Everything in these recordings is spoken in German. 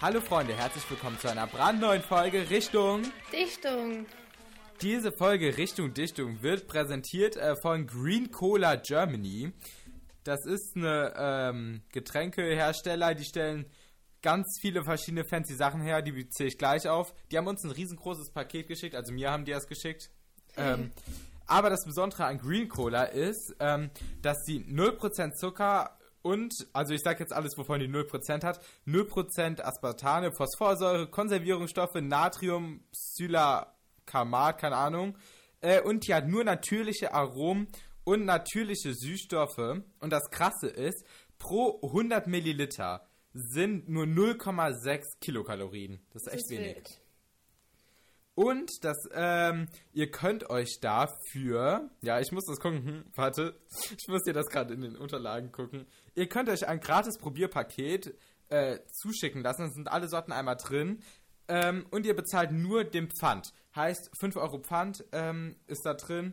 Hallo Freunde, herzlich willkommen zu einer brandneuen Folge Richtung Dichtung. Diese Folge Richtung Dichtung wird präsentiert äh, von Green Cola Germany. Das ist eine ähm, Getränkehersteller, die stellen ganz viele verschiedene fancy Sachen her, die zähle ich gleich auf. Die haben uns ein riesengroßes Paket geschickt, also mir haben die das geschickt. Ähm, aber das Besondere an Green Cola ist, ähm, dass sie 0% Zucker und, also ich sage jetzt alles, wovon die 0% hat, 0% Aspartame, Phosphorsäure, Konservierungsstoffe, Natrium, Xylacamat, keine Ahnung. Äh, und die hat nur natürliche Aromen und natürliche Süßstoffe. Und das Krasse ist, pro 100 Milliliter sind nur 0,6 Kilokalorien. Das ist Das echt ist wenig. wild. Und das, ähm, ihr könnt euch dafür, ja, ich muss das gucken, hm, warte, ich muss dir das gerade in den Unterlagen gucken. Ihr könnt euch ein gratis Probierpaket äh, zuschicken lassen, da sind alle Sorten einmal drin. Ähm, und ihr bezahlt nur den Pfand. Heißt, 5 Euro Pfand ähm, ist da drin.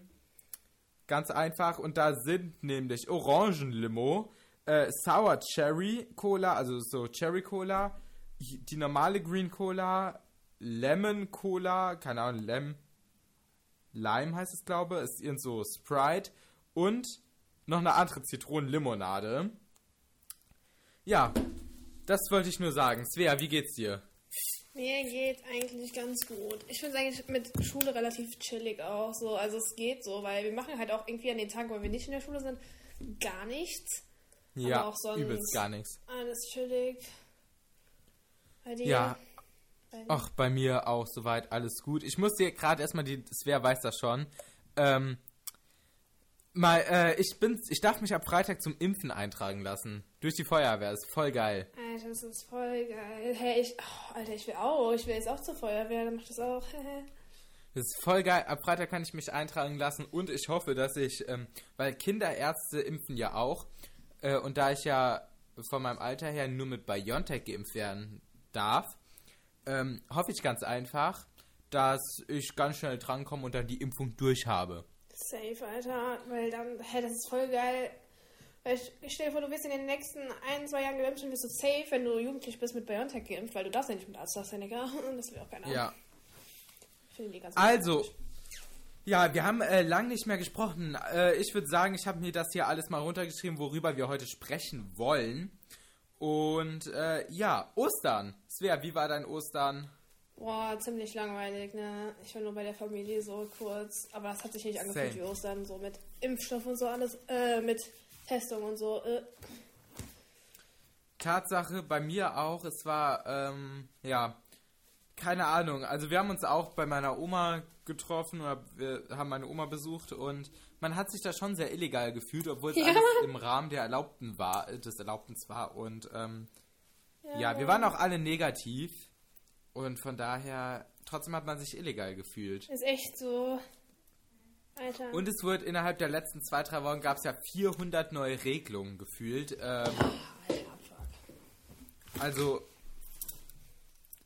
Ganz einfach. Und da sind nämlich Orangenlimo, äh, Sour Cherry Cola, also so Cherry Cola, die normale Green Cola, Lemon Cola, keine Ahnung, Lem, Lime heißt es, glaube ich, ist irgend so Sprite und noch eine andere Zitronenlimonade. Ja, das wollte ich nur sagen. Svea, wie geht's dir? Mir geht eigentlich ganz gut. Ich finde es eigentlich mit Schule relativ chillig auch so. Also es geht so, weil wir machen halt auch irgendwie an den Tagen, wo wir nicht in der Schule sind, gar nichts. Ja, auch sonst- übelst gar nichts. Alles chillig. Bei dir? Ja, Bei ach, bei mir auch soweit alles gut. Ich muss dir gerade erstmal die, Svea weiß das schon, ähm, mal, äh, ich bin, ich darf mich ab Freitag zum Impfen eintragen lassen. Durch die Feuerwehr, ist voll geil. Alter, das ist voll geil. Hey, ich, oh, Alter, ich will auch. Ich will jetzt auch zur Feuerwehr, dann mach das auch. Das ist voll geil. Ab Freitag kann ich mich eintragen lassen und ich hoffe, dass ich, ähm, weil Kinderärzte impfen ja auch. Äh, und da ich ja von meinem Alter her nur mit BioNTech geimpft werden darf, ähm, hoffe ich ganz einfach, dass ich ganz schnell drankomme und dann die Impfung durch habe. Safe, Alter. Weil dann, hey, das ist voll geil. Weil ich, ich stell dir vor, du wirst in den nächsten ein, zwei Jahren geimpft und wirst du safe, wenn du jugendlich bist, mit BioNTech geimpft, weil du darfst ja nicht mit AstraZeneca. Das will auch keiner. Ja. Ich finde die ganz Also, ja, wir haben äh, lang nicht mehr gesprochen. Äh, ich würde sagen, ich habe mir das hier alles mal runtergeschrieben, worüber wir heute sprechen wollen. Und äh, ja, Ostern. Svea, wie war dein Ostern? Boah, ziemlich langweilig, ne? Ich war nur bei der Familie so kurz. Aber das hat sich nicht angefühlt wie Ostern, so mit Impfstoff und so alles, äh, mit Testung und so. Äh. Tatsache, bei mir auch. Es war, ähm, ja, keine Ahnung. Also wir haben uns auch bei meiner Oma getroffen oder wir haben meine Oma besucht und man hat sich da schon sehr illegal gefühlt, obwohl es Ja. alles im Rahmen der Erlaubten war, äh, des Erlaubtens war. Und ähm, ja, wir waren auch alle negativ und von daher trotzdem hat man sich illegal gefühlt. Ist echt so. Alter. Und es wird innerhalb der letzten zwei, drei Wochen gab es ja 400 neue Regelungen gefühlt. Ähm, Alter, fuck. Also,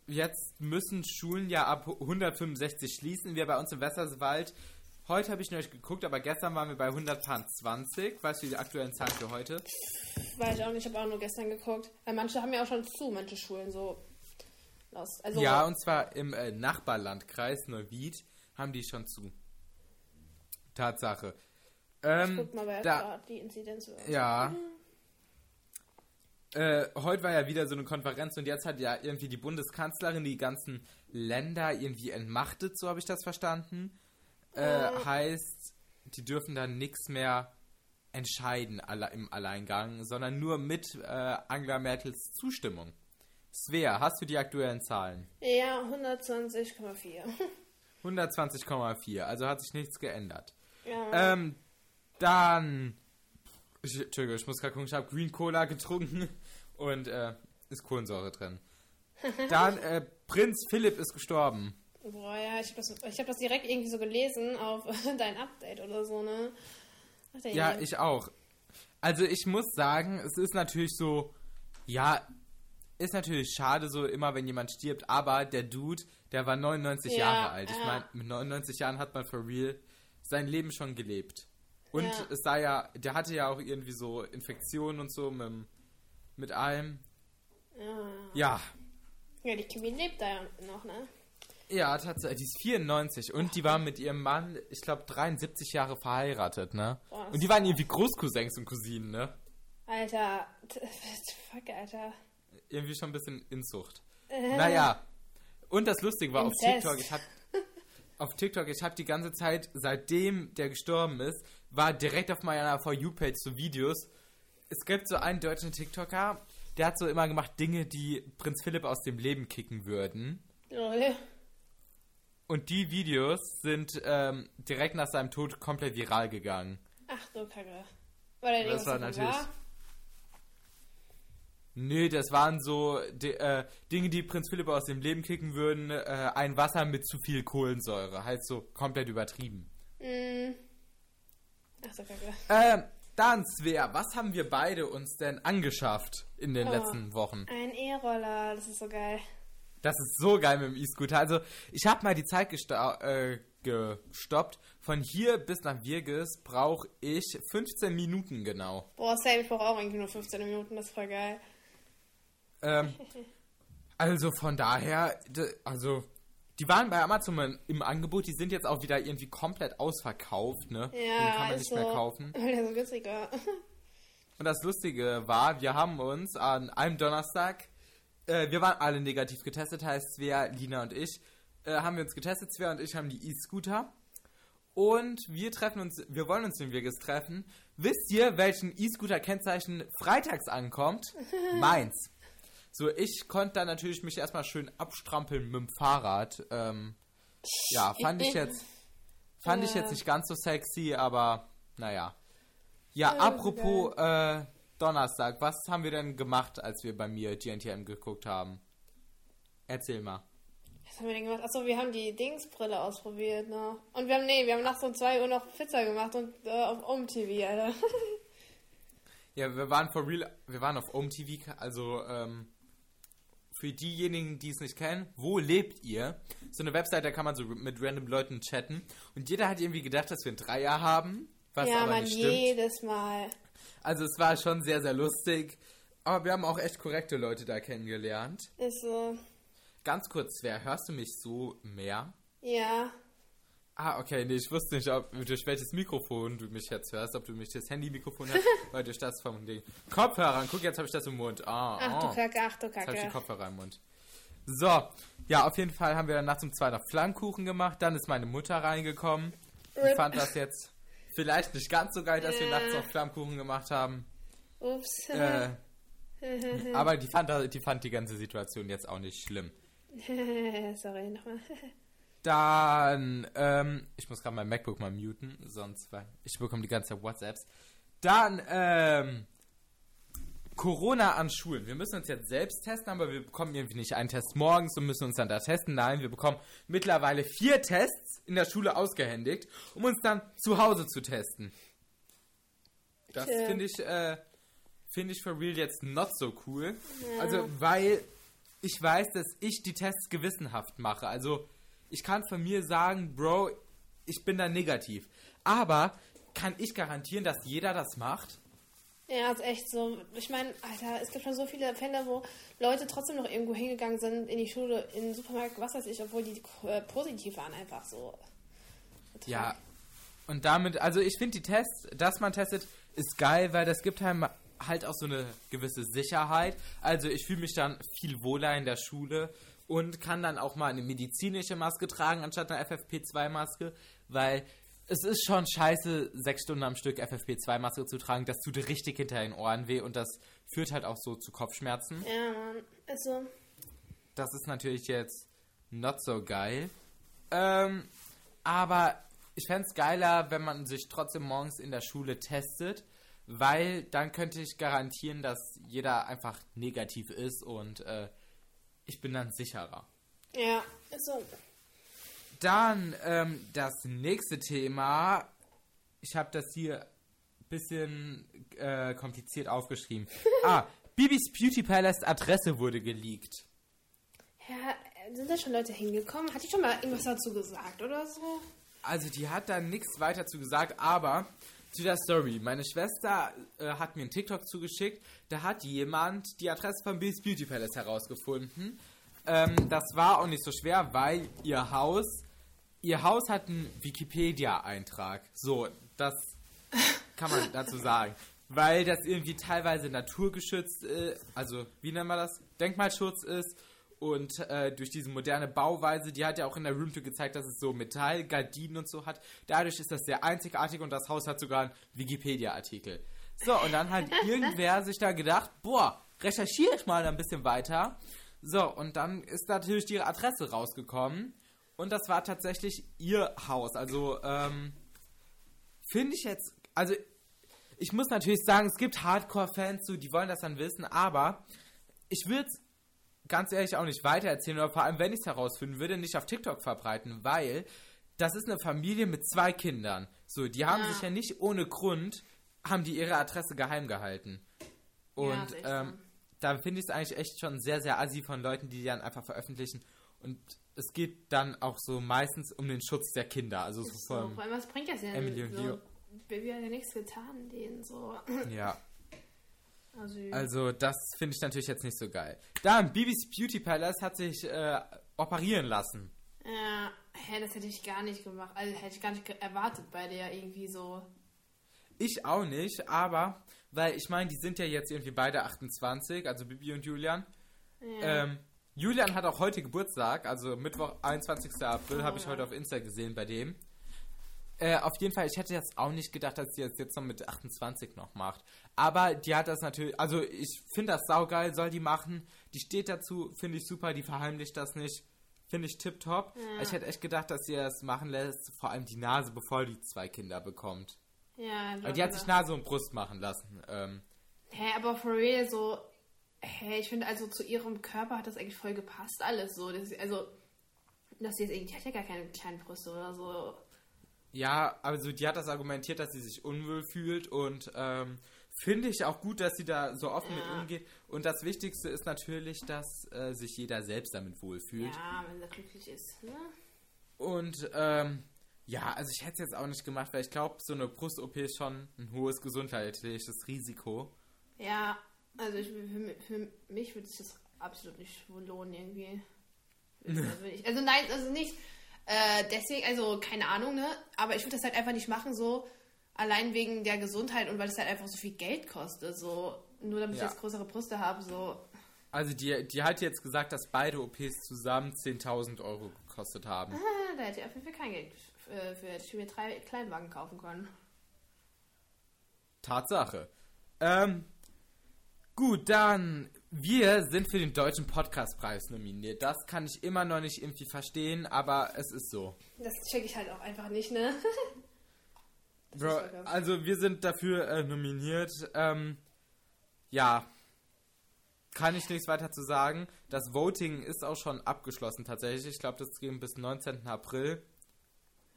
jetzt müssen Schulen ja ab 165 schließen. Wir bei uns im Wässerswald. Heute habe ich noch nicht geguckt, aber gestern waren wir bei 120. Weißt du die aktuellen Zahlen für heute? Weiß ich auch nicht, ich habe auch nur gestern geguckt. Weil manche haben ja auch schon zu, manche Schulen so. Also, ja, und zwar im äh, Nachbarlandkreis Neuwied haben die schon zu. Tatsache. Ähm, guck mal, wer da, die Inzidenz wird. Ja. Äh, heute war ja wieder so eine Konferenz und jetzt hat ja irgendwie die Bundeskanzlerin die ganzen Länder irgendwie entmachtet, so habe ich das verstanden. Äh, heißt, die dürfen dann nichts mehr entscheiden alle im Alleingang, sondern nur mit äh, Angela Merkels Zustimmung. Svea, hast du die aktuellen Zahlen? Ja, 120,4. 120,4, also hat sich nichts geändert. ja. Ähm, dann. Ich, Entschuldigung, ich muss gerade gucken, ich habe Green Cola getrunken und äh, ist Kohlensäure drin. Dann, äh, Prinz Philipp ist gestorben. Boah, ja, ich habe das, ich hab das direkt irgendwie so gelesen auf dein Update oder so, ne? Ja, Junge. ich auch. Also ich muss sagen, es ist natürlich so, ja, ist natürlich schade so immer, wenn jemand stirbt, aber der Dude, der war 99 Ja, Jahre alt. Ich ja. meine, mit 99 Jahren hat man for real sein Leben schon gelebt. Und Ja. es sah ja, der hatte ja auch irgendwie so Infektionen und so mit, mit allem. Ja. Ja, Ja, die Kimi lebt da ja noch, ne? Ja, tatsächlich. Die ist 94 und die war mit ihrem Mann, ich glaube, 73 Jahre verheiratet, ne? Boah, Und die waren irgendwie Großcousins und Cousinen, ne? Alter. Fuck, Alter. Irgendwie schon ein bisschen Inzucht. Äh, Naja. Und das Lustige war auf Inzest. TikTok, ich hab auf TikTok, ich habe die ganze Zeit, seitdem der gestorben ist, war direkt auf meiner For You-Page so Videos. Es gibt so einen deutschen TikToker, der hat so immer gemacht Dinge, die Prinz Philipp aus dem Leben kicken würden. Lol. Und die Videos sind ähm, direkt nach seinem Tod komplett viral gegangen. Ach du Kacke. War da Das war natürlich- wahr? Nö, das waren so di- äh, Dinge, die Prinz Philipp aus dem Leben kicken würden. Äh, ein Wasser mit zu viel Kohlensäure. Halt so komplett übertrieben. Mm. Ach so Kacke. Ähm, dann, Svea, was haben wir beide uns denn angeschafft in den Oh. letzten Wochen? Ein E-Roller, das ist so geil. Das ist so geil mit dem E-Scooter. Also, ich habe mal die Zeit gesta äh, gestoppt. Von hier bis nach Wirges brauche ich 15 Minuten genau. Boah, Sam, ich brauche auch irgendwie nur 15 Minuten, das ist voll geil. Ähm, also von daher, also die waren bei Amazon im- Angebot, die sind jetzt auch wieder irgendwie komplett ausverkauft, ne? Ja, Den kann man ist nicht mehr kaufen. Weil der so günstig war. Und das Lustige war, wir haben uns an einem Donnerstag, äh, wir waren alle negativ getestet, heißt Svea, Lina und ich, äh, haben wir uns getestet, Svea und ich haben die E-Scooter. Und wir treffen uns, wir wollen uns in Wirges treffen. Wisst ihr, welchen E-Scooter-Kennzeichen freitags ankommt? Meins. So, ich konnte dann natürlich mich erstmal schön abstrampeln mit dem Fahrrad. Ähm, ja, fand ich jetzt, fand ich jetzt nicht ganz so sexy, aber naja. Ja, Ja, apropos äh, Donnerstag, was haben wir denn gemacht, als wir bei mir GNTM geguckt haben? Erzähl mal. Was haben wir denn gemacht? Achso, wir haben die Dingsbrille ausprobiert, ne? Und wir haben, nee, wir haben nachts um 2 Uhr noch Pizza gemacht und äh, auf OMTV, Alter. Ja, wir waren for real, wir waren auf OMTV, also ähm, für diejenigen, die es nicht kennen, wo lebt ihr? So eine Website, da kann man so mit random Leuten chatten und jeder hat irgendwie gedacht, dass wir ein Dreier haben, was ja, aber man, nicht stimmt. jedes Mal. Also es war schon sehr, sehr lustig, aber wir haben auch echt korrekte Leute da kennengelernt. Ist so, Ganz kurz, wer hörst du mich so mehr? ja. Ah, okay, nee, ich wusste nicht, ob, durch welches Mikrofon du mich jetzt hörst, ob du mich das Handy-Mikrofon hörst, weil durch das vom Ding. Kopfhörer, guck, jetzt habe ich das im Mund. Ah, Ach ah. du Kacke, ach du Jetzt habe ich die Kacke. Kopfhörer im Mund. So, ja, auf jeden Fall haben wir dann nachts um zwei noch Flammkuchen gemacht. Dann ist meine Mutter reingekommen. Ich Rip. fand das jetzt vielleicht nicht ganz so geil, dass wir nachts noch Flammkuchen gemacht haben. Ups. Äh, aber die fand, die fand die ganze Situation jetzt auch nicht schlimm. Sorry, nochmal. Dann, ähm, ich muss gerade mein MacBook mal muten, sonst, weil ich bekomme die ganze Zeit WhatsApps. Dann, ähm, Corona an Schulen. Wir müssen uns jetzt selbst testen, aber wir bekommen irgendwie nicht einen Test morgens und müssen uns dann da testen. Nein, wir bekommen mittlerweile vier Tests in der Schule ausgehändigt, um uns dann zu Hause zu testen. Das finde ich, äh, finde ich for real jetzt not so cool. Also, weil ich weiß, dass ich die Tests gewissenhaft mache. Also, ich kann von mir sagen, Bro, ich bin da negativ. Aber kann ich garantieren, dass jeder das macht? Ja, ist echt so. Ich meine, Alter, es gibt schon so viele Fälle, wo Leute trotzdem noch irgendwo hingegangen sind, in die Schule, in den Supermarkt, was weiß ich, obwohl die äh, positiv waren, einfach so. Total. Ja. Und damit, also ich finde die Tests, dass man testet, ist geil, weil das gibt einem halt auch so eine gewisse Sicherheit. Also ich fühle mich dann viel wohler in der Schule und kann dann auch mal eine medizinische Maske tragen anstatt einer FFP2-Maske, weil es ist schon scheiße, sechs Stunden am Stück FFP2-Maske zu tragen. Das tut richtig hinter den Ohren weh und das führt halt auch so zu Kopfschmerzen. Ja, Mann. Also, Das ist natürlich jetzt not so geil. Ähm, aber ich fände es geiler, wenn man sich trotzdem morgens in der Schule testet, weil dann könnte ich garantieren, dass jeder einfach negativ ist und äh, ich bin dann sicherer. ja, also, Dann ähm, das nächste Thema. Ich habe das hier ein bisschen äh, kompliziert aufgeschrieben. ah, Bibis Beauty Palace Adresse wurde geleakt. ja, sind da schon Leute hingekommen? Hat die schon mal irgendwas dazu gesagt oder so? Also die hat da nichts weiter zu gesagt, aber zu der Story. Meine Schwester äh, hat mir einen TikTok zugeschickt. Da hat jemand die Adresse von Bill's Beauty Palace herausgefunden. Ähm, das war auch nicht so schwer, weil ihr Haus, ihr Haus hat einen Wikipedia-Eintrag. So, das kann man dazu sagen. Weil das irgendwie teilweise naturgeschützt, äh, also wie nennt man das? Denkmalschutz ist. Und äh, durch diese moderne Bauweise, die hat ja auch in der Roomtour gezeigt, dass es so Metallgardinen und so hat. Dadurch ist das sehr einzigartig und das Haus hat sogar einen Wikipedia-Artikel. So, und dann hat irgendwer sich da gedacht, boah, recherchiere ich mal ein bisschen weiter. So, und dann ist natürlich ihre Adresse rausgekommen. Und das war tatsächlich ihr Haus. Also, ähm, finde ich jetzt, also, ich muss natürlich sagen, es gibt Hardcore-Fans, so, die wollen das dann wissen, aber ich würde es ganz ehrlich auch nicht weitererzählen oder vor allem, wenn ich es herausfinden würde, nicht auf TikTok verbreiten, weil das ist eine Familie mit zwei Kindern. So, die haben Ja. sich ja nicht ohne Grund, haben die ihre Adresse geheim gehalten. Und Ja, ähm, da finde ich es eigentlich echt schon sehr, sehr assi von Leuten, die die dann einfach veröffentlichen. Und es geht dann auch so meistens um den Schutz der Kinder. Also so vor allem, was bringt das denn? Emily und so, Leo. Baby hat ja nichts getan, denen so. ja. Also, Also das finde ich natürlich jetzt nicht so geil. Dann, Bibis Beauty Palace hat sich äh, operieren lassen. ja, hä, das hätte ich gar nicht gemacht. Also hätte ich gar nicht erwartet bei der irgendwie so. Ich auch nicht, aber, weil ich meine, die sind ja jetzt irgendwie beide 28, also Bibi und Julian. Ja. Ähm, Julian hat auch heute Geburtstag, also Mittwoch, 21. April, habe ich heute auf Insta gesehen bei dem. Äh, auf jeden Fall, ich hätte jetzt auch nicht gedacht, dass sie das jetzt noch mit 28 noch macht. Aber die hat das natürlich, also ich finde das saugeil, soll die machen. Die steht dazu, finde ich super, die verheimlicht das nicht. Finde ich tipptopp. Ja. Ich hätte echt gedacht, dass sie das machen lässt, vor allem die Nase, bevor die zwei Kinder bekommt. ja, Weil die hat sich Nase und Brust machen lassen. Ähm, Hä, aber for real, so. Hä, ich finde, also zu ihrem Körper hat das eigentlich voll gepasst, alles so. Das, also, dass sie jetzt irgendwie, die hat ja gar keine kleinen Brüste oder so. Ja, also die hat das argumentiert, dass sie sich unwohl fühlt und ähm, finde ich auch gut, dass sie da so offen mit Ja. umgeht. Und das Wichtigste ist natürlich, dass äh, sich jeder selbst damit wohlfühlt. Ja, wenn sie glücklich ist, ne? Und ähm, ja, also ich hätte es jetzt auch nicht gemacht, weil ich glaube, so eine Brust-OP ist schon ein hohes gesundheitliches Risiko. Ja, also ich, für, für mich würde es das absolut nicht lohnen irgendwie. Also, ich- also nein, also nicht äh, deswegen, also keine Ahnung, ne? Aber ich würde das halt einfach nicht machen, so allein wegen der Gesundheit und weil es halt einfach so viel Geld kostet, so nur damit Ja. ich jetzt größere Brüste habe, so. Also die, die hat jetzt gesagt, dass beide OPs zusammen 10.000 Euro gekostet haben. Ah, da hätte ich auf jeden Fall kein Geld äh, für. Hätte ich mir drei Kleinwagen kaufen können. Tatsache. Ähm, gut, dann, wir sind für den Deutschen Podcastpreis nominiert. Das kann ich immer noch nicht irgendwie verstehen, aber es ist so. Das check ich halt auch einfach nicht, ne? Bro, also wir sind dafür äh, nominiert. Ähm, ja, kann ich nichts weiter zu sagen. Das Voting ist auch schon abgeschlossen tatsächlich. Ich glaube, das ging bis 19. April.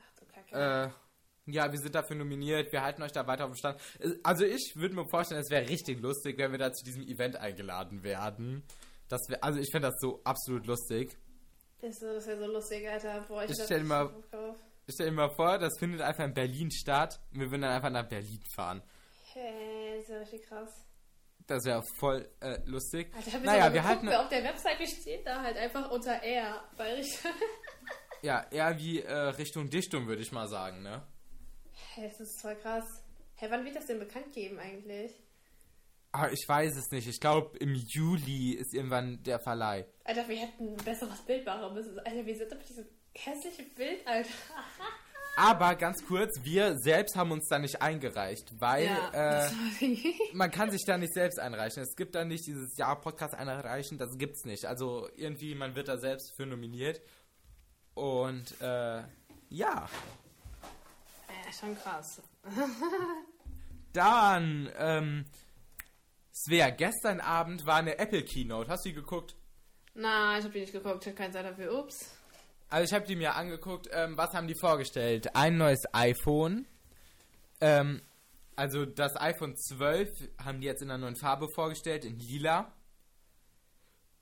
Ach du Kacke. Äh, ja, wir sind dafür nominiert. Wir halten euch da weiter auf dem Stand. Also ich würde mir vorstellen, es wäre richtig lustig, wenn wir da zu diesem Event eingeladen werden. Das wär, also ich finde das so absolut lustig. ist das wäre so lustig, Alter. Boah, Ich hab stell richtig mal- Bock drauf. Stell mal vor, das findet einfach in Berlin statt. und Wir würden dann einfach nach Berlin fahren. Hey, ist ja richtig krass. Das wäre voll äh, lustig. Alter, ich naja, wir halten Auf der Webseite steht da halt einfach unter R. Weil ich. ja eher wie äh, Richtung Dichtung, würde ich mal sagen, ne? Hä, das ist voll krass. Hä, wann wird das denn bekannt geben eigentlich? Aber ich weiß es nicht. Ich glaube, im Juli ist irgendwann der Verleih. Alter, wir hätten ein besseres Bild machen müssen. Alter, wir sind auf diesem hässlichen Bild, Alter. Aber ganz kurz, wir selbst haben uns da nicht eingereicht, weil Ja, äh, man kann sich da nicht selbst einreichen. Es gibt da nicht dieses Jahr Podcast einreichen, das gibt's nicht. Also irgendwie, man wird da selbst für nominiert. Und äh, ja, Ja, schon krass. dann, ähm, Svea, gestern Abend war eine Apple Keynote. Hast du die geguckt? Na, ich hab die nicht geguckt, ich hab keine Zeit dafür. Ups. Also ich habe die mir angeguckt. Ähm, was haben die vorgestellt? Ein neues iPhone. Ähm, also das iPhone 12 haben die jetzt in einer neuen Farbe vorgestellt, in lila.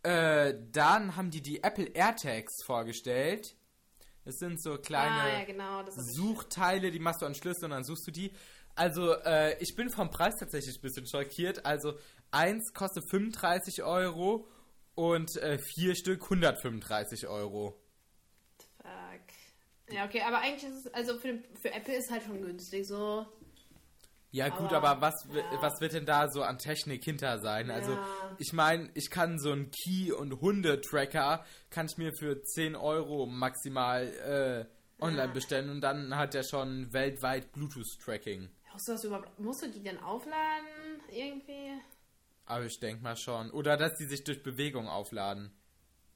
Äh, dann haben die die Apple AirTags vorgestellt. Das sind so kleine ah, ja, genau. Suchteile, die machst du an Schlüssel und dann suchst du die. Also, äh, ich bin vom Preis tatsächlich ein bisschen schockiert. Also, eins kostet 35 Euro und äh, vier Stück 135 Euro. Fuck. Ja, okay, aber eigentlich ist es, also für, für Apple ist halt schon günstig, so. Ja, gut, Aber, aber, was, ja. was wird denn da so an Technik hinter sein? Also, Ja. ich meine, ich kann so einen Key- und Hundetracker, kann ich mir für 10 Euro maximal äh, online Ja. bestellen und dann hat er schon weltweit Bluetooth-Tracking. Musst du das überhaupt, musst du die dann aufladen, irgendwie? Aber ich denke mal schon. Oder dass die sich durch Bewegung aufladen.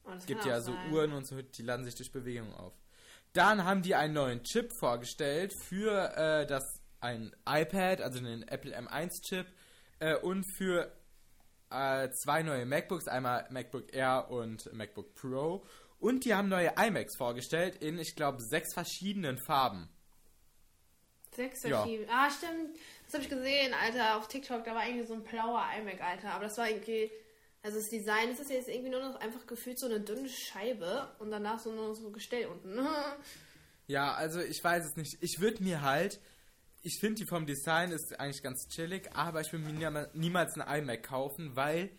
Oh, Es gibt ja so sein. Uhren und so, die laden sich durch Bewegung auf. Dann haben die einen neuen Chip vorgestellt für äh, das ein iPad, also den Apple M1 Chip äh, und für äh, zwei neue MacBooks, einmal MacBook Air und MacBook Pro. Und die haben neue iMacs vorgestellt in, ich glaube, sechs verschiedenen Farben. Sechs Ja. verschiedene. Ah, stimmt. Das habe ich gesehen, Alter, auf TikTok. Da war irgendwie so ein blauer iMac, Alter. Aber das war irgendwie. Also das Design, das ist jetzt irgendwie nur noch einfach gefühlt so eine dünne Scheibe und danach so nur so Gestell unten. Ja, also ich weiß es nicht. Ich würde mir halt, ich finde die vom Design ist eigentlich ganz chillig, aber ich würde mir niema- niemals ein iMac kaufen, weil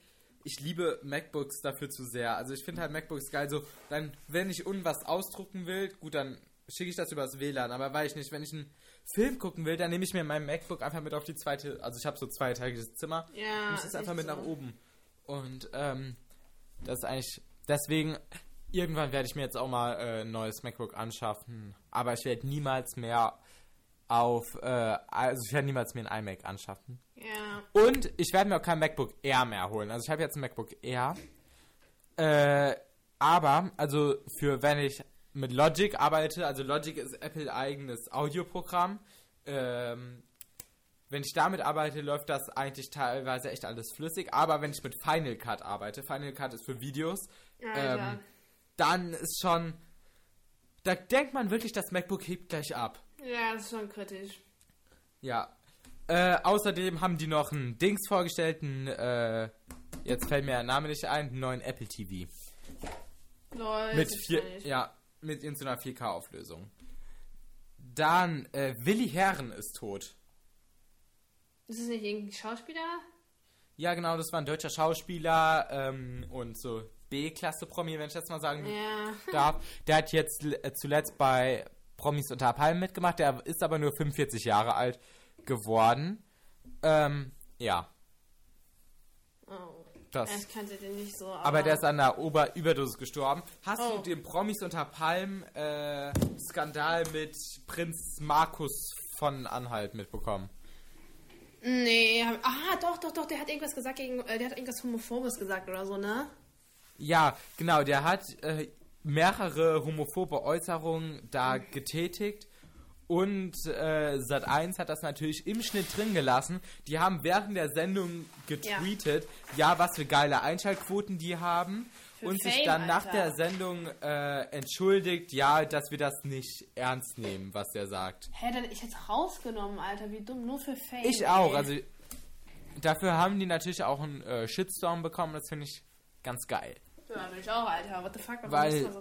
ich liebe MacBooks dafür zu sehr. Also ich finde halt MacBooks geil. So, dann, wenn ich unten was ausdrucken will, gut, dann schicke ich das übers WLAN. Aber weiß ich nicht, wenn ich einen Film gucken will, dann nehme ich mir mein MacBook einfach mit auf die zweite, also ich habe so zweiteiliges Zimmer. ja. Und ich das ist einfach mit so. nach oben. Und ähm, das ist eigentlich. Deswegen, irgendwann werde ich mir jetzt auch mal äh, ein neues MacBook anschaffen. Aber ich werde niemals mehr auf. Äh, also ich werde niemals mir ein iMac anschaffen. Ja. Und ich werde mir auch kein MacBook Air mehr holen. Also ich habe jetzt ein MacBook Air. Äh, aber, also für wenn ich mit Logic arbeite, also Logic ist Apple eigenes Audioprogramm. Ähm, wenn ich damit arbeite, läuft das eigentlich teilweise echt alles flüssig. Aber wenn ich mit Final Cut arbeite, Final Cut ist für Videos, ähm, dann ist schon. Da denkt man wirklich, das MacBook hebt gleich ab. Ja, das ist schon kritisch. Ja. Äh, außerdem haben die noch einen Dings vorgestellt, einen, äh, jetzt fällt mir der Name nicht ein, einen neuen Apple TV. Lol, Mit das vier, ja, mit in so einer 4K-Auflösung. Dann, äh, Willi Herren ist tot. Ist es nicht irgendein Schauspieler? Ja, genau, das war ein deutscher Schauspieler ähm, und so B-Klasse-Promi, wenn ich das mal sagen Ja. darf. Der hat jetzt äh, zuletzt bei Promis unter Palmen mitgemacht. Der ist aber nur 45 Jahre alt geworden. Ähm, ja, Oh. das. Ich kannte den nicht so. Aber der ist an der Ober Überdosis gestorben. Hast Oh. du den Promis unter Palmen äh, Skandal mit Prinz Markus von Anhalt mitbekommen? Nee, hab- ah, doch, doch, doch, der hat irgendwas gesagt gegen, äh, der hat irgendwas Homophobes gesagt oder so, ne? Ja, genau, der hat äh, mehrere homophobe Äußerungen da getätigt. Und äh, Sat1 hat das natürlich im Schnitt drin gelassen. Die haben während der Sendung getweetet, ja, was für geile Einschaltquoten die haben. Für und sich Fame, dann nach Alter. der Sendung äh, entschuldigt, ja, dass wir das nicht ernst nehmen, was der sagt. Hä, dann ich hätte rausgenommen, Alter, wie dumm, nur für Fame. Ich auch, ey. also dafür haben die natürlich auch einen äh, Shitstorm bekommen, das finde ich ganz geil. Ja, bin ich auch, Alter, what the fuck, warum Weil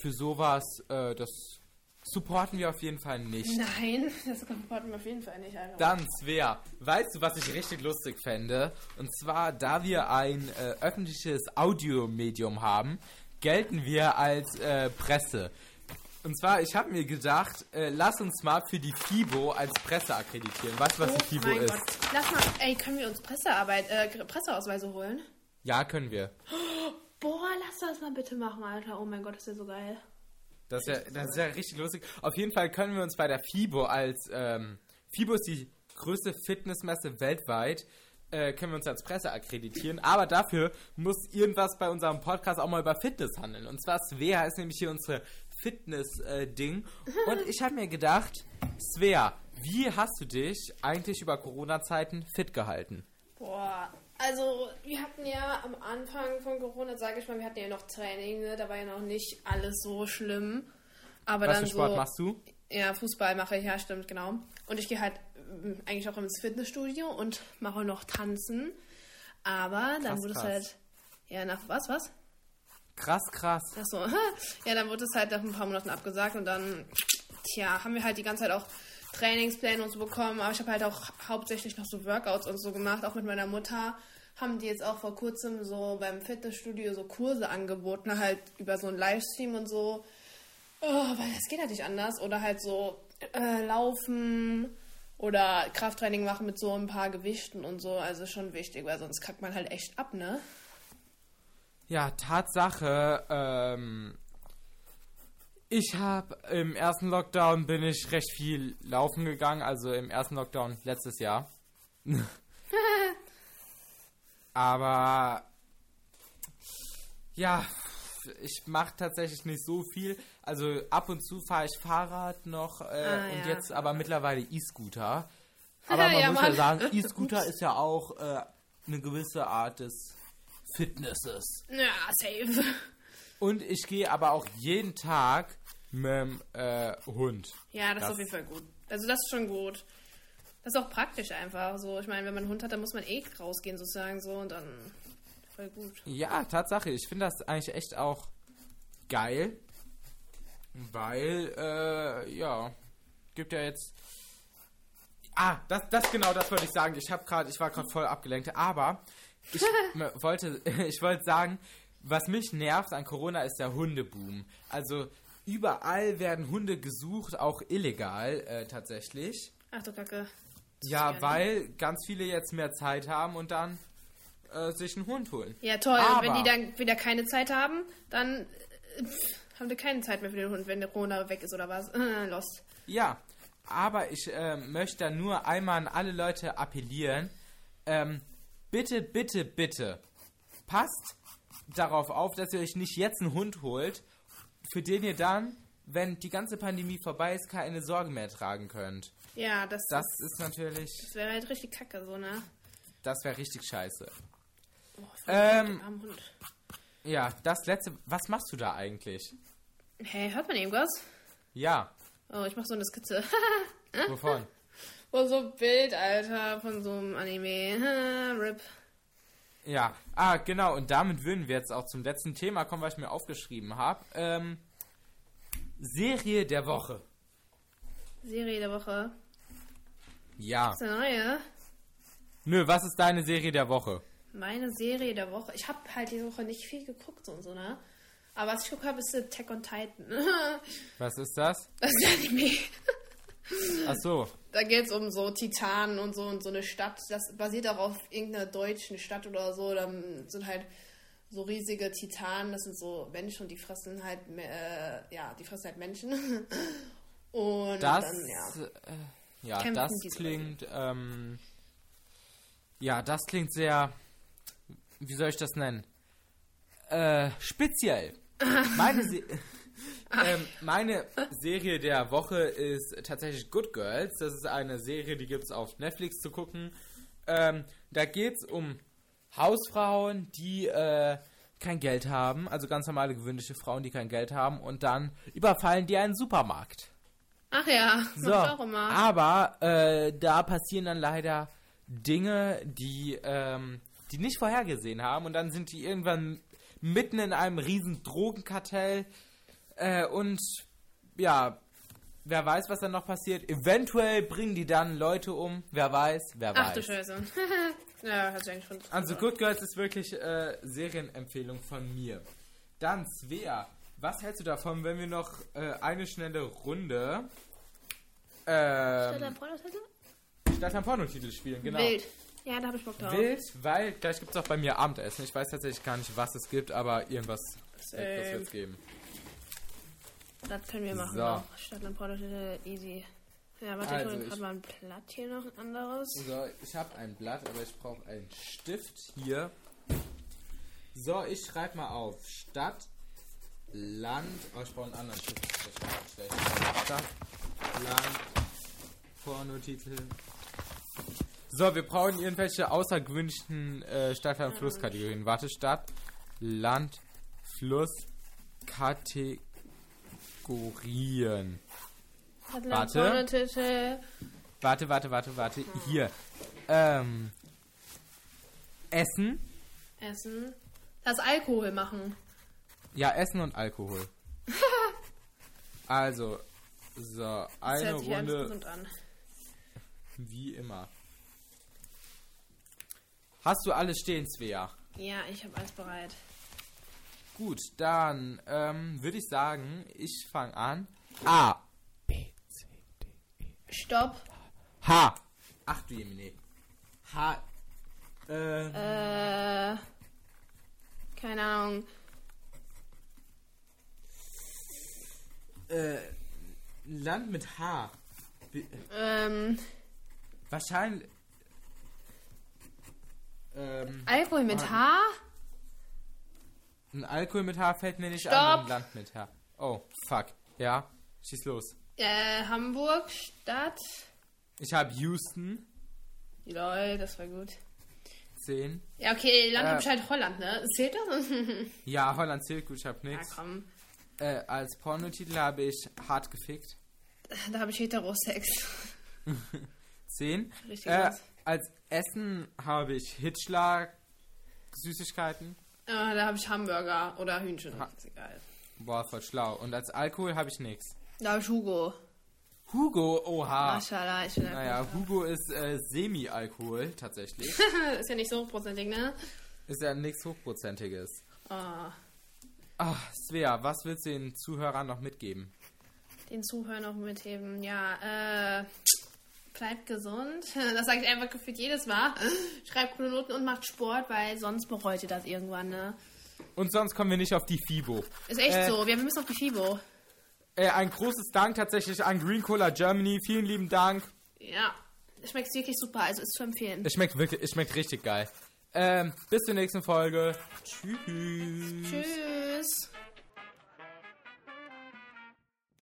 für sowas, äh, das supporten wir auf jeden Fall nicht. Nein, das supporten wir auf jeden Fall nicht, Alter. Dann, Svea, weißt du, was ich richtig lustig fände? Und zwar, da wir ein äh, öffentliches Audiomedium haben, gelten wir als äh, Presse. Und zwar, ich habe mir gedacht, äh, lass uns mal für die FIBO als Presse akkreditieren. Weißt du, was oh die FIBO ist? Gott. Lass mal, ey, können wir uns Pressearbeit, äh, Presseausweise holen? Ja, können wir. Boah, lass das mal bitte machen, Alter. Oh mein Gott, ist ja so geil. Das ist, ja, das ist ja richtig lustig. Auf jeden Fall können wir uns bei der FIBO als, ähm, FIBO ist die größte Fitnessmesse weltweit, äh, können wir uns als Presse akkreditieren. Aber dafür muss irgendwas bei unserem Podcast auch mal über Fitness handeln. Und zwar Svea ist nämlich hier unsere Fitness-Ding. Und ich habe mir gedacht, Svea, wie hast du dich eigentlich über Corona-Zeiten fit gehalten? Boah, also wir hatten ja am Anfang von Corona, sage ich mal, wir hatten ja noch Training, ne? da war ja noch nicht alles so schlimm. Aber Was dann für Sport so, machst du? Ja, Fußball mache ich, ja, stimmt, genau. Und ich gehe halt ähm, eigentlich auch ins Fitnessstudio und mache noch Tanzen. Aber dann Krass, wurde es halt, ja, nach was, was? Krass, krass. Achso, ja, dann wurde es halt nach ein paar Monaten abgesagt und dann, tja, haben wir halt die ganze Zeit auch Trainingspläne und so bekommen, aber ich habe halt auch hauptsächlich noch so Workouts und so gemacht, auch mit meiner Mutter. Haben die jetzt auch vor kurzem so beim Fitnessstudio so Kurse angeboten, halt über so einen Livestream und so. Oh, weil das geht halt nicht anders. Oder halt so äh, laufen oder Krafttraining machen mit so ein paar Gewichten und so. Also schon wichtig, weil sonst kackt man halt echt ab, ne? Ja, Tatsache, ähm, ich habe im ersten Lockdown bin ich recht viel laufen gegangen, also im ersten Lockdown letztes Jahr. Aber ja, ich mache tatsächlich nicht so viel. Also ab und zu fahre ich Fahrrad noch äh, Ah, und ja. jetzt aber mittlerweile E-Scooter. Aber man Ja, muss Mann. ja sagen, E-Scooter ist ja auch äh, eine gewisse Art des Fitnesses. Ja, safe. Und ich gehe aber auch jeden Tag mit dem äh, Hund. Ja, das, Das- ist auf jeden Fall gut. Also das ist schon gut. Das ist auch praktisch einfach so. Ich meine, wenn man einen Hund hat, dann muss man eh rausgehen sozusagen so und dann voll gut. Ja, Tatsache. Ich finde das eigentlich echt auch geil. Weil, äh, ja, gibt ja jetzt. Ah, das, das genau, das wollte ich sagen. Ich habe gerade, ich war gerade voll abgelenkt. Aber ich wollte, ich wollte sagen, was mich nervt an Corona ist der Hundeboom. Also überall werden Hunde gesucht, auch illegal äh, tatsächlich. Ach du Kacke. Ja, weil ganz viele jetzt mehr Zeit haben und dann äh, sich einen Hund holen. Ja, toll. Aber- Und wenn die dann wieder keine Zeit haben, dann äh, haben die keine Zeit mehr für den Hund, wenn der Corona weg ist oder was. Lost. Ja, aber ich äh, möchte da nur einmal an alle Leute appellieren. Ähm, bitte, bitte, bitte, passt darauf auf, dass ihr euch nicht jetzt einen Hund holt, für den ihr dann, wenn die ganze Pandemie vorbei ist, keine Sorge mehr tragen könnt. Ja, das, Das ist natürlich, das wäre halt richtig kacke, so, ne? das wäre richtig scheiße. Oh, Ähm, Hund. Ja, das letzte, was machst du da eigentlich? Hey, hört man irgendwas? Ja, Oh, ich mach so eine Skizze. wovon? oh, so ein Bild, Alter, von so einem Anime. Rip. Ja, ah, genau, und damit würden wir jetzt auch zum letzten Thema kommen, was ich mir aufgeschrieben habe. Ähm, Serie der Woche. Serie der Woche. Ja. Ist eine neue. Nö, was ist deine Serie der Woche? Meine Serie der Woche. Ich habe halt diese Woche nicht viel geguckt und so, ne? Aber was ich geguckt habe, ist Attack on Titan. Was ist das? das ist Anime. Ach so. Da geht es um so Titanen und so und so eine Stadt. Das basiert auch auf irgendeiner deutschen Stadt oder so. Da sind halt so riesige Titanen. Das sind so Menschen und die fressen halt, äh, ja, die fressen halt Menschen. Und Das, dann, ja. äh, ja, das klingt, ähm, ja, das klingt sehr, wie soll ich das nennen? Äh, speziell. Meine, Se ähm, meine Serie der Woche ist tatsächlich Good Girls. Das ist eine Serie, die gibt es auf Netflix zu gucken. Ähm, da geht es um Hausfrauen, die äh, kein Geld haben, also ganz normale gewöhnliche Frauen, die kein Geld haben, und dann überfallen die einen Supermarkt. Ach ja, So, auch immer. aber äh, da passieren dann leider Dinge, die, ähm, die nicht vorhergesehen haben und dann sind die irgendwann mitten in einem riesen Drogenkartell äh, und ja, wer weiß, was dann noch passiert. Eventuell bringen die dann Leute um, wer weiß, wer Ach du weiß. Scheiße. ja, hast du eigentlich schon. Also Good Girls ist wirklich äh, Serienempfehlung von mir. Dann Svea, was hältst du davon, wenn wir noch äh, eine schnelle Runde ähm, Stadt am Pornotitel spielen, genau. Wild. Ja, da hab ich Bock drauf. Wild, weil gleich gibt es auch bei mir Abendessen. Ich weiß tatsächlich gar nicht, was es gibt, aber irgendwas wird Same. es geben. Das können wir machen. So. Auch. Stadtland Pornotitel, easy. Ja, warte, Also, ich hole gerade mal ein Blatt hier noch, ein anderes. So, ich habe ein Blatt, aber ich brauche einen Stift hier. So, ich schreibe mal auf. Stadt, Land. Oh, ich brauche einen anderen Stift. Stadt, Land, Pornotitel. So, wir brauchen irgendwelche außergewöhnlichen äh, Stadt- und Flusskategorien. Warte, Stadt, Land, Fluss, Kategorien. Stadtland Warte. Pornotitel. Warte, warte, warte, warte. Hier. Ähm. Essen. Essen. Das Alkohol machen. Ja, Essen und Alkohol. also, So, eine Runde an. wie immer. Hast du alles stehen, Svea? Ja, ich habe alles bereit. Gut, dann ähm, würde ich sagen, ich fange an. A. B, C, D, E. Stopp. H. Ach du Jemine. H. Äh, Äh. Keine Ahnung. äh, Land mit H. B Ähm. wahrscheinlich. Ähm, Alkohol mit Ah. H? Ein Alkohol mit H fällt mir nicht Stopp. an, ein Land mit H. Oh, fuck. Ja, schieß los. Äh, Hamburg, Stadt. Ich habe Houston, Lol, das war gut. 10. Ja, okay, Land Äh. hab ich halt Holland, ne? Zählt das? Ja, Holland zählt gut, ich hab ja, nix. komm. Äh, als Pornotitel habe ich hart gefickt. Da habe ich Heterosex. 10. Richtig Äh, als Essen habe ich Hitschlag, Süßigkeiten. Ja, da habe ich Hamburger oder Hühnchen. Ha- Ist egal. Boah, voll schlau. Und als Alkohol habe ich nix. Da habe ich Hugo. Hugo, oha. Maschallah, ich bin Naja, Hugo ist äh, Semi-Alkohol tatsächlich. Ist ja nicht so hochprozentig, ne? ist ja nichts Hochprozentiges. Ah, Ach, Svea, was willst du den Zuhörern noch mitgeben? den Zuhörer noch mitheben. Ja, äh. Bleibt gesund. Das sage ich einfach gefühlt jedes Mal. Schreibt coole Noten und macht Sport, weil sonst bereut ihr das irgendwann, ne? Und sonst kommen wir nicht auf die FIBO. Ist echt Äh, so. Wir müssen auf die FIBO. Äh, ein großes Dank tatsächlich an Green Cola Germany. Vielen lieben Dank. Ja. Schmeckt wirklich super, also ist zu empfehlen. Es schmeckt wirklich, es schmeckt richtig geil. Ähm, bis zur nächsten Folge. Tschüss. Tschüss.